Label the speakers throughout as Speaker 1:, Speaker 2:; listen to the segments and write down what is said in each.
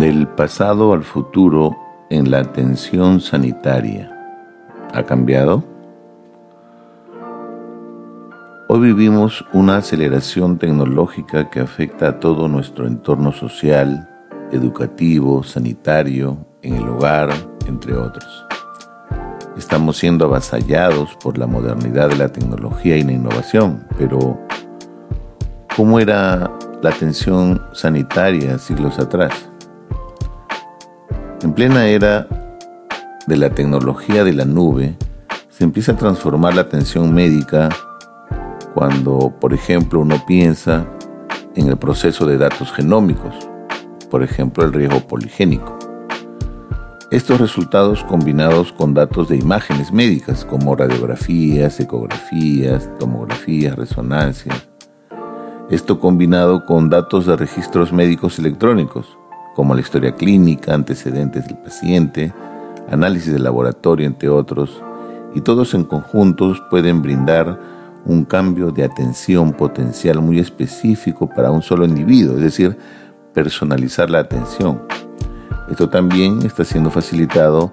Speaker 1: Del pasado al futuro en la atención sanitaria. ¿Ha cambiado? Hoy vivimos una aceleración tecnológica que afecta a todo nuestro entorno social, educativo, sanitario, en el hogar, entre otros. Estamos siendo avasallados por la modernidad de la tecnología y la innovación, pero ¿cómo era la atención sanitaria siglos atrás? En plena era de la tecnología de la nube, se empieza a transformar la atención médica cuando, por ejemplo, uno piensa en el proceso de datos genómicos, por ejemplo, el riesgo poligénico. Estos resultados combinados con datos de imágenes médicas como radiografías, ecografías, tomografías, resonancias. Esto combinado con datos de registros médicos electrónicos, como la historia clínica, antecedentes del paciente, análisis de laboratorio, entre otros, y todos en conjuntos pueden brindar un cambio de atención potencial muy específico para un solo individuo, es decir, personalizar la atención. Esto también está siendo facilitado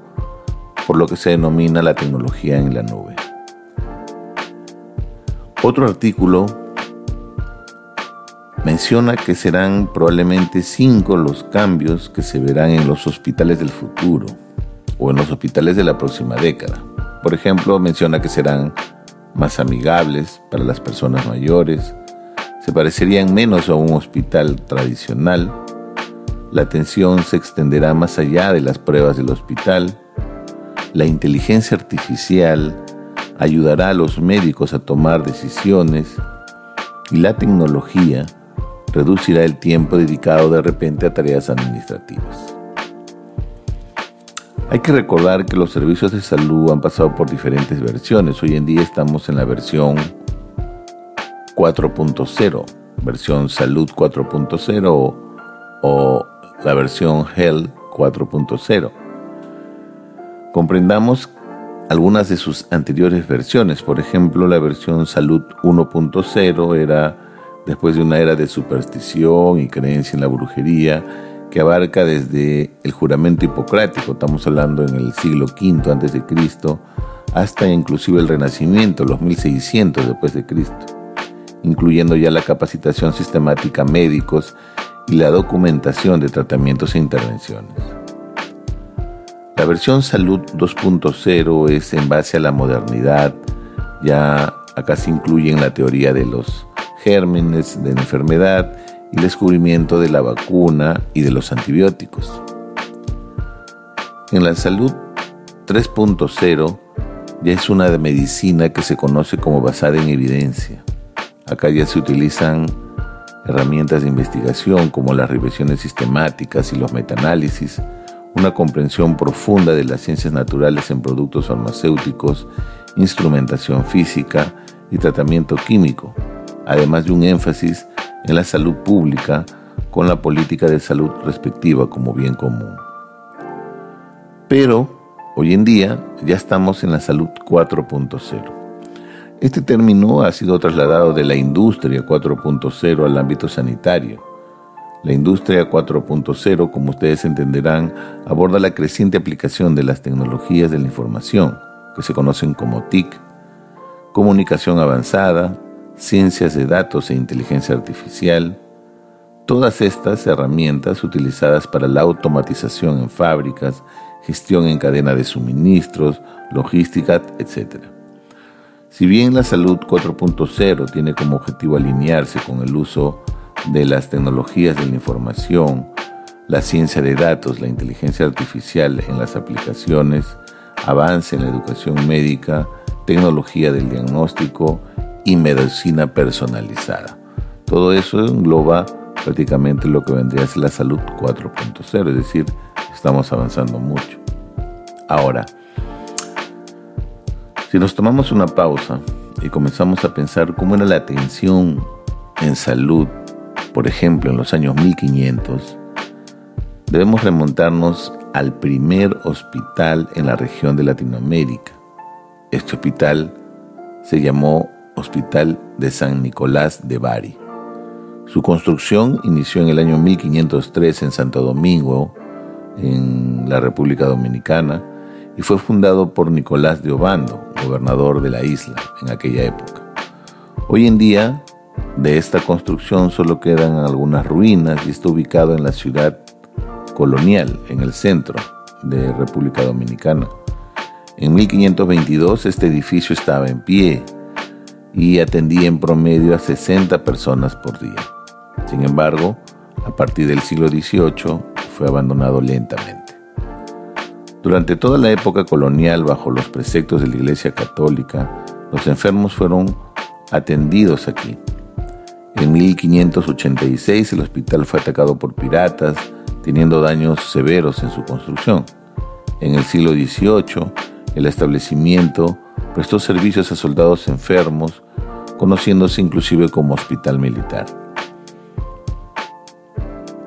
Speaker 1: por lo que se denomina la tecnología en la nube. Otro artículo menciona que serán probablemente cinco los cambios que se verán en los hospitales del futuro o en los hospitales de la próxima década. Por ejemplo, menciona que serán más amigables para las personas mayores, se parecerían menos a un hospital tradicional, la atención se extenderá más allá de las pruebas del hospital, la inteligencia artificial ayudará a los médicos a tomar decisiones y la tecnología reducirá el tiempo dedicado de repente a tareas administrativas. Hay que recordar que los servicios de salud han pasado por diferentes versiones. Hoy en día estamos en la versión 4.0, versión salud 4.0 o la versión health 4.0. Comprendamos algunas de sus anteriores versiones. Por ejemplo, la versión salud 1.0 era después de una era de superstición y creencia en la brujería que abarca desde el juramento hipocrático, estamos hablando en el siglo V antes de Cristo, hasta inclusive el Renacimiento, los 1600 después de Cristo, incluyendo ya la capacitación sistemática a médicos y la documentación de tratamientos e intervenciones. La versión Salud 2.0 es en base a la modernidad, ya acá se incluyen la teoría de los gérmenes de enfermedad y el descubrimiento de la vacuna y de los antibióticos. En la salud 3.0 ya es una medicina que se conoce como basada en evidencia. Acá ya se utilizan herramientas de investigación como las revisiones sistemáticas y los metaanálisis, una comprensión profunda de las ciencias naturales en productos farmacéuticos, instrumentación física y tratamiento químico, además de un énfasis en la salud pública con la política de salud respectiva como bien común. Pero hoy en día ya estamos en la salud 4.0. Este término ha sido trasladado de la industria 4.0 al ámbito sanitario. La industria 4.0, como ustedes entenderán, aborda la creciente aplicación de las tecnologías de la información, que se conocen como TIC, comunicación avanzada, ciencias de datos e inteligencia artificial, todas estas herramientas utilizadas para la automatización en fábricas, gestión en cadena de suministros, logística, etc. Si bien la salud 4.0 tiene como objetivo alinearse con el uso de las tecnologías de la información, la ciencia de datos, la inteligencia artificial en las aplicaciones, avance en la educación médica, tecnología del diagnóstico y medicina personalizada. Todo eso engloba prácticamente lo que vendría a ser la salud 4.0, es decir, estamos avanzando mucho. Ahora, si nos tomamos una pausa y comenzamos a pensar cómo era la atención en salud, por ejemplo, en los años 1500, debemos remontarnos al primer hospital en la región de Latinoamérica. Este hospital se llamó Hospital de San Nicolás de Bari. Su construcción inició en el año 1503 en Santo Domingo, en la República Dominicana, y fue fundado por Nicolás de Obando, gobernador de la isla en aquella época. Hoy en día, de esta construcción solo quedan algunas ruinas y está ubicado en la ciudad colonial, en el centro de República Dominicana. En 1522 este edificio estaba en pie y atendía en promedio a 60 personas por día. Sin embargo, a partir del siglo XVIII fue abandonado lentamente. Durante toda la época colonial, bajo los preceptos de la Iglesia Católica, los enfermos fueron atendidos aquí. En 1586 el hospital fue atacado por piratas, teniendo daños severos en su construcción. En el siglo XVIII, el establecimiento prestó servicios a soldados enfermos, conociéndose inclusive como hospital militar.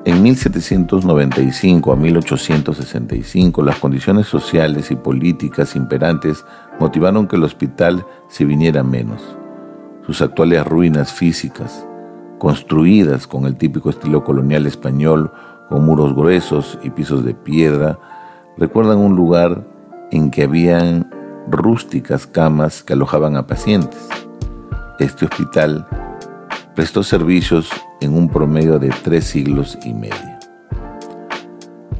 Speaker 1: En 1795 a 1865 las condiciones sociales y políticas imperantes motivaron que el hospital se viniera menos. Sus actuales ruinas físicas, construidas con el típico estilo colonial español, con muros gruesos y pisos de piedra, recuerdan un lugar en que habían rústicas camas que alojaban a pacientes. Este hospital prestó servicios en un promedio de tres siglos y medio.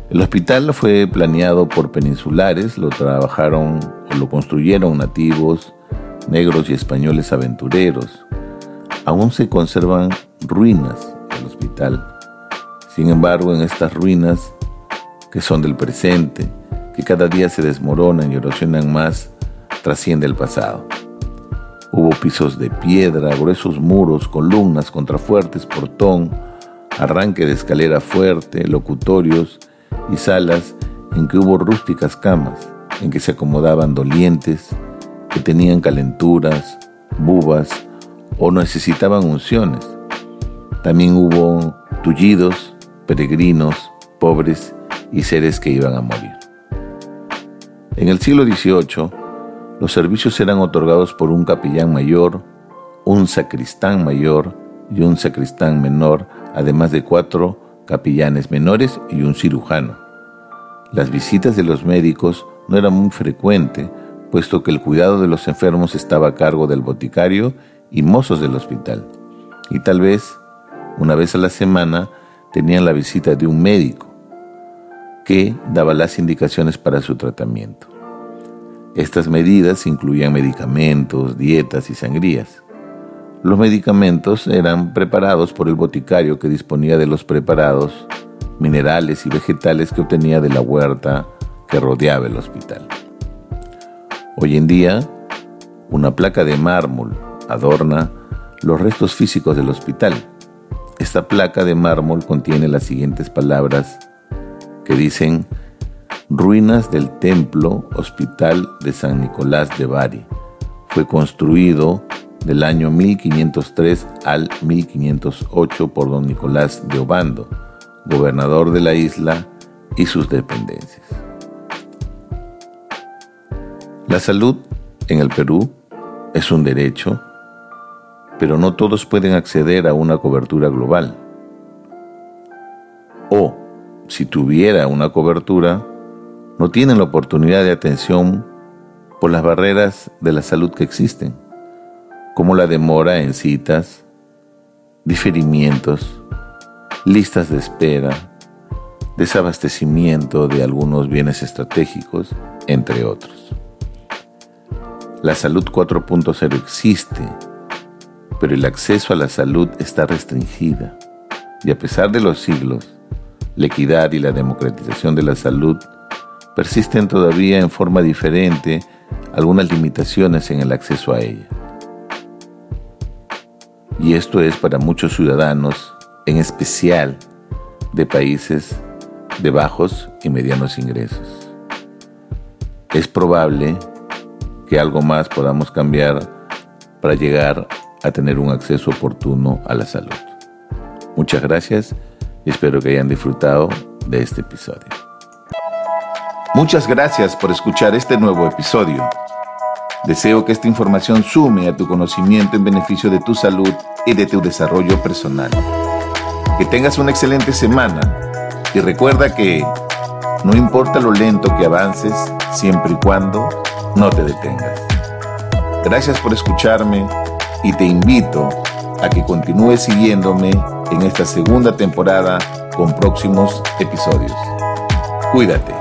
Speaker 1: El hospital fue planeado por peninsulares, lo trabajaron o lo construyeron nativos, negros y españoles aventureros. Aún se conservan ruinas del hospital. Sin embargo, en estas ruinas, que son del presente, que cada día se desmoronan y erosionan más, trasciende el pasado. Hubo pisos de piedra, gruesos muros, columnas, contrafuertes, portón, arranque de escalera fuerte, locutorios y salas en que hubo rústicas camas, en que se acomodaban dolientes, que tenían calenturas, bubas o necesitaban unciones. También hubo tullidos, peregrinos, pobres y seres que iban a morir. En el siglo XVIII, los servicios eran otorgados por un capellán mayor, un sacristán mayor y un sacristán menor, además de cuatro capellanes menores y un cirujano. Las visitas de los médicos no eran muy frecuentes, puesto que el cuidado de los enfermos estaba a cargo del boticario y mozos del hospital. Y tal vez, una vez a la semana, tenían la visita de un médico que daba las indicaciones para su tratamiento. Estas medidas incluían medicamentos, dietas y sangrías. Los medicamentos eran preparados por el boticario que disponía de los preparados, minerales y vegetales que obtenía de la huerta que rodeaba el hospital. Hoy en día, una placa de mármol adorna los restos físicos del hospital. Esta placa de mármol contiene las siguientes palabras que dicen ruinas del templo hospital de San Nicolás de Bari. Fue construido del año 1503 al 1508 por don Nicolás de Obando, gobernador de la isla y sus dependencias. La salud en el Perú es un derecho, pero no todos pueden acceder a una cobertura global. O, si tuviera una cobertura, no tienen la oportunidad de atención por las barreras de la salud que existen, como la demora en citas, diferimientos, listas de espera, desabastecimiento de algunos bienes estratégicos, entre otros. La salud 4.0 existe, pero el acceso a la salud está restringida y a pesar de los siglos, la equidad y la democratización de la salud persisten todavía en forma diferente algunas limitaciones en el acceso a ella. Y esto es para muchos ciudadanos, en especial de países de bajos y medianos ingresos. Es probable que algo más podamos cambiar para llegar a tener un acceso oportuno a la salud. Muchas gracias y espero que hayan disfrutado de este episodio. Muchas gracias por escuchar este nuevo episodio. Deseo que esta información sume a tu conocimiento en beneficio de tu salud y de tu desarrollo personal. Que tengas una excelente semana y recuerda que no importa lo lento que avances, siempre y cuando no te detengas. Gracias por escucharme y te invito a que continúes siguiéndome en esta segunda temporada con próximos episodios. Cuídate.